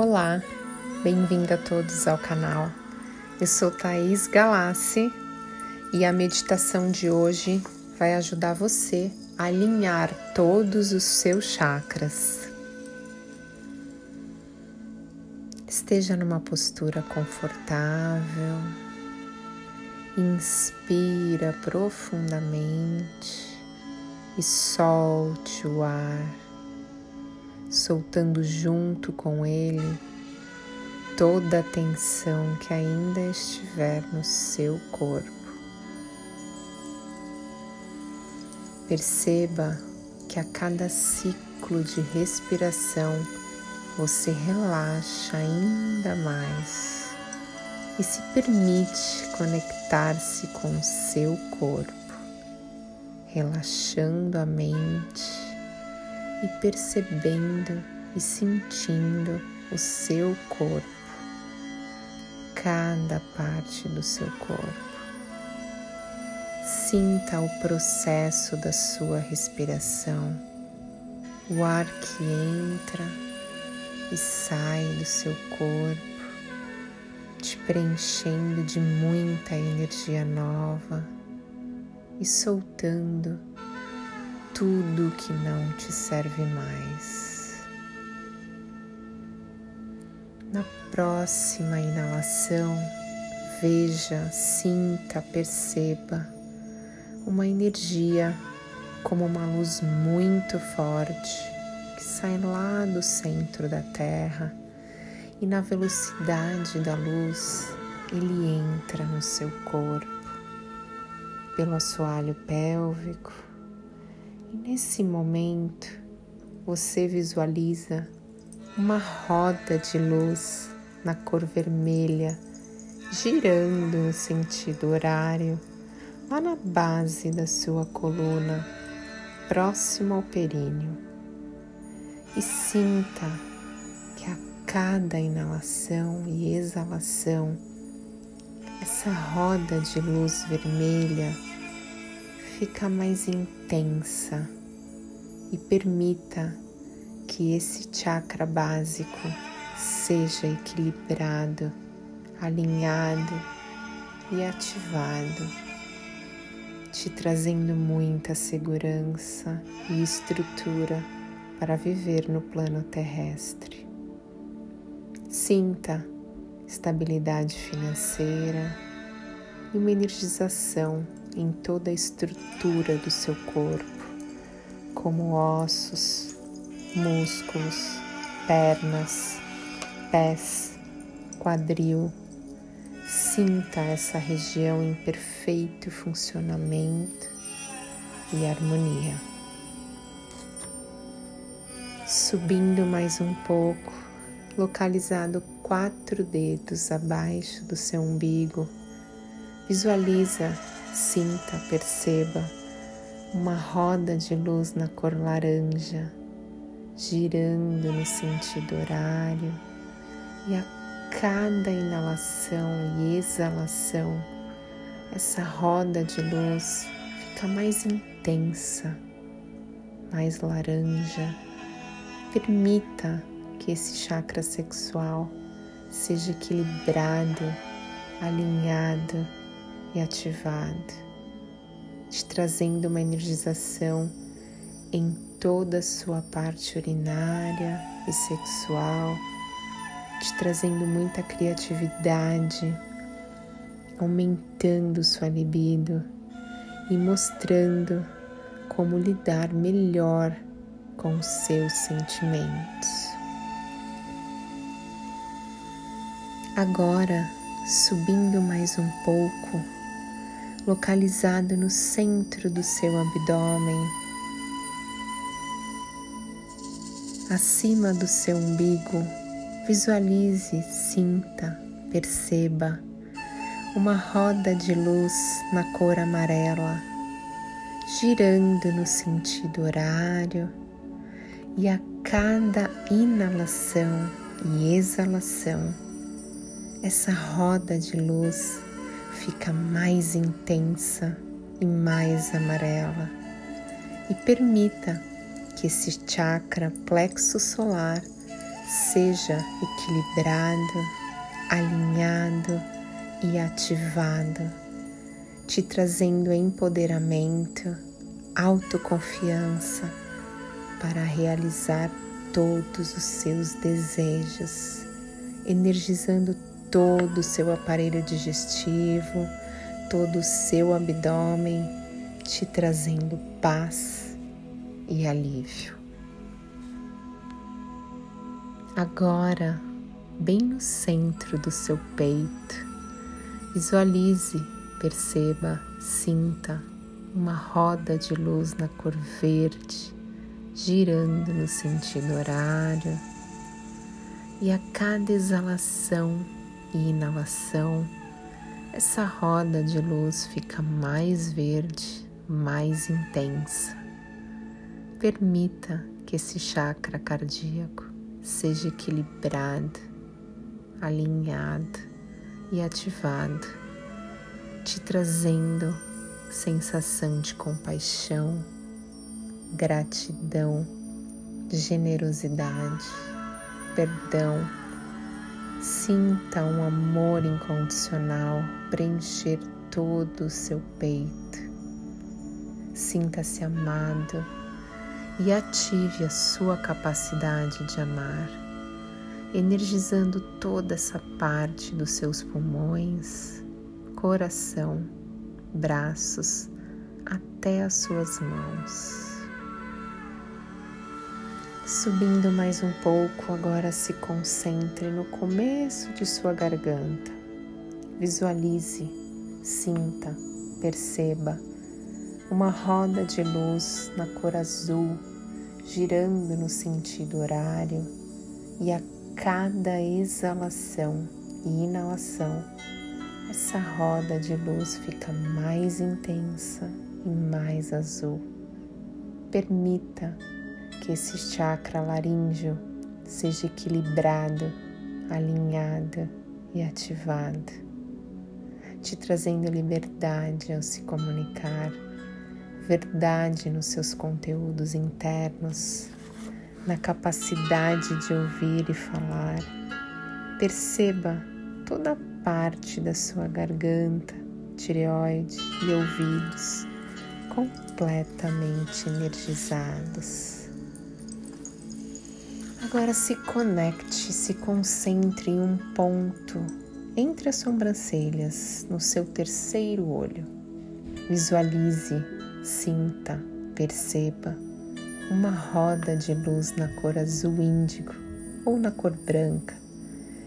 Olá, bem-vindo a todos ao canal. Eu sou Thaís Galassi e a meditação de hoje vai ajudar você a alinhar todos os seus chakras. Esteja numa postura confortável. Inspira profundamente e solte o ar soltando junto com ele toda a tensão que ainda estiver no seu corpo. Perceba que a cada ciclo de respiração você relaxa ainda mais e se permite conectar-se com o seu corpo, relaxando a mente e percebendo e sentindo o seu corpo, cada parte do seu corpo. Sinta o processo da sua respiração, o ar que entra e sai do seu corpo, te preenchendo de muita energia nova e soltando tudo que não te serve mais. Na próxima inalação, veja, sinta, perceba uma energia como uma luz muito forte que sai lá do centro da Terra e na velocidade da luz ele entra no seu corpo pelo assoalho pélvico e nesse momento você visualiza uma roda de luz na cor vermelha girando no sentido horário lá na base da sua coluna, próximo ao períneo. E sinta que a cada inalação e exalação, essa roda de luz vermelha fica mais intensa e permita que esse chakra básico seja equilibrado, alinhado e ativado, te trazendo muita segurança e estrutura para viver no plano terrestre. Sinta estabilidade financeira e uma energização em toda a estrutura do seu corpo, como ossos, músculos, pernas, pés, quadril. Sinta essa região em perfeito funcionamento e harmonia. Subindo mais um pouco, localizado quatro dedos abaixo do seu umbigo, visualiza Sinta, perceba uma roda de luz na cor laranja girando no sentido horário e a cada inalação e exalação essa roda de luz fica mais intensa, mais laranja. Permita que esse chakra sexual seja equilibrado, alinhado e ativado, te trazendo uma energização em toda a sua parte urinária e sexual, te trazendo muita criatividade, aumentando sua libido e mostrando como lidar melhor com seus sentimentos. Agora, subindo mais um pouco, localizado no centro do seu abdômen, acima do seu umbigo. Visualize, sinta, perceba uma roda de luz na cor amarela, girando no sentido horário, e a cada inalação e exalação, essa roda de luz fica mais intensa e mais amarela. E permita que esse chakra plexo solar seja equilibrado, alinhado e ativado, te trazendo empoderamento, autoconfiança para realizar todos os seus desejos, energizando todo o seu aparelho digestivo, todo o seu abdômen, te trazendo paz e alívio. Agora, bem no centro do seu peito, visualize, perceba, sinta uma roda de luz na cor verde girando no sentido horário, e a cada exalação e inalação, essa roda de luz fica mais verde, mais intensa. Permita que esse chakra cardíaco seja equilibrado, alinhado e ativado, te trazendo sensação de compaixão, gratidão, generosidade, perdão. Sinta um amor incondicional preencher todo o seu peito. Sinta-se amado e ative a sua capacidade de amar, energizando toda essa parte dos seus pulmões, coração, braços, até as suas mãos. Subindo mais um pouco, agora se concentre no começo de sua garganta. Visualize, sinta, perceba uma roda de luz na cor azul girando no sentido horário e a cada exalação e inalação, essa roda de luz fica mais intensa e mais azul. Permita que esse chakra laríngeo seja equilibrado, alinhado e ativado, te trazendo liberdade ao se comunicar, verdade nos seus conteúdos internos, na capacidade de ouvir e falar. Perceba toda a parte da sua garganta, tireoide e ouvidos completamente energizados. Agora se conecte, se concentre em um ponto entre as sobrancelhas, no seu terceiro olho. Visualize, sinta, perceba uma roda de luz na cor azul índigo ou na cor branca,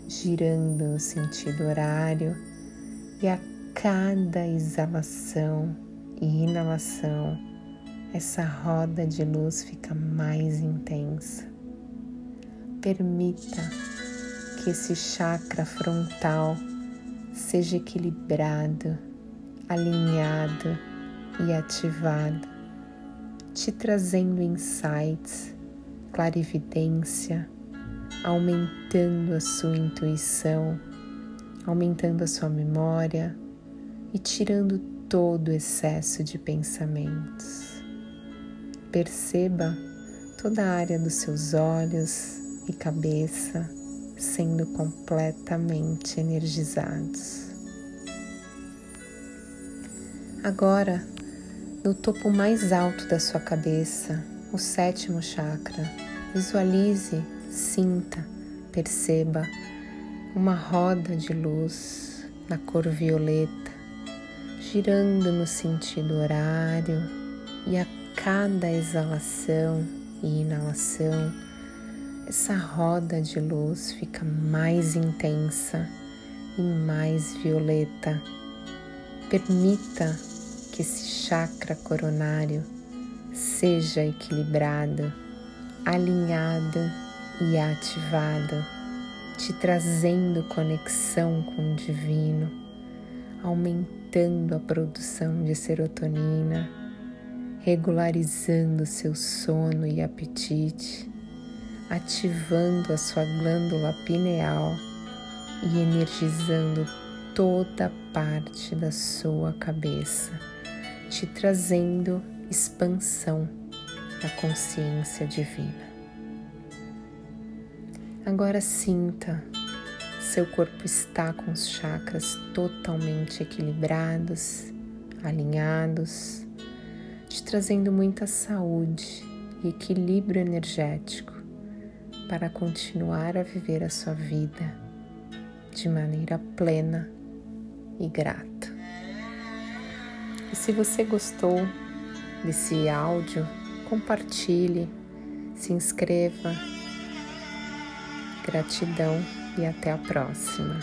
girando no sentido horário e a cada exalação e inalação, essa roda de luz fica mais intensa Permita que esse chakra frontal seja equilibrado, alinhado e ativado, te trazendo insights, clarividência, aumentando a sua intuição, aumentando a sua memória e tirando todo o excesso de pensamentos. Perceba toda a área dos seus olhos, e cabeça sendo completamente energizados. Agora, no topo mais alto da sua cabeça, o sétimo chakra, visualize, sinta, perceba uma roda de luz na cor violeta, girando no sentido horário e a cada exalação e inalação essa roda de luz fica mais intensa e mais violeta. Permita que esse chakra coronário seja equilibrado, alinhado e ativado, te trazendo conexão com o divino, aumentando a produção de serotonina, regularizando seu sono e apetite ativando a sua glândula pineal e energizando toda parte da sua cabeça, te trazendo expansão da consciência divina. Agora sinta, seu corpo está com os chakras totalmente equilibrados, alinhados, te trazendo muita saúde e equilíbrio energético para continuar a viver a sua vida de maneira plena e grata. E se você gostou desse áudio, compartilhe, se inscreva. Gratidão e até a próxima.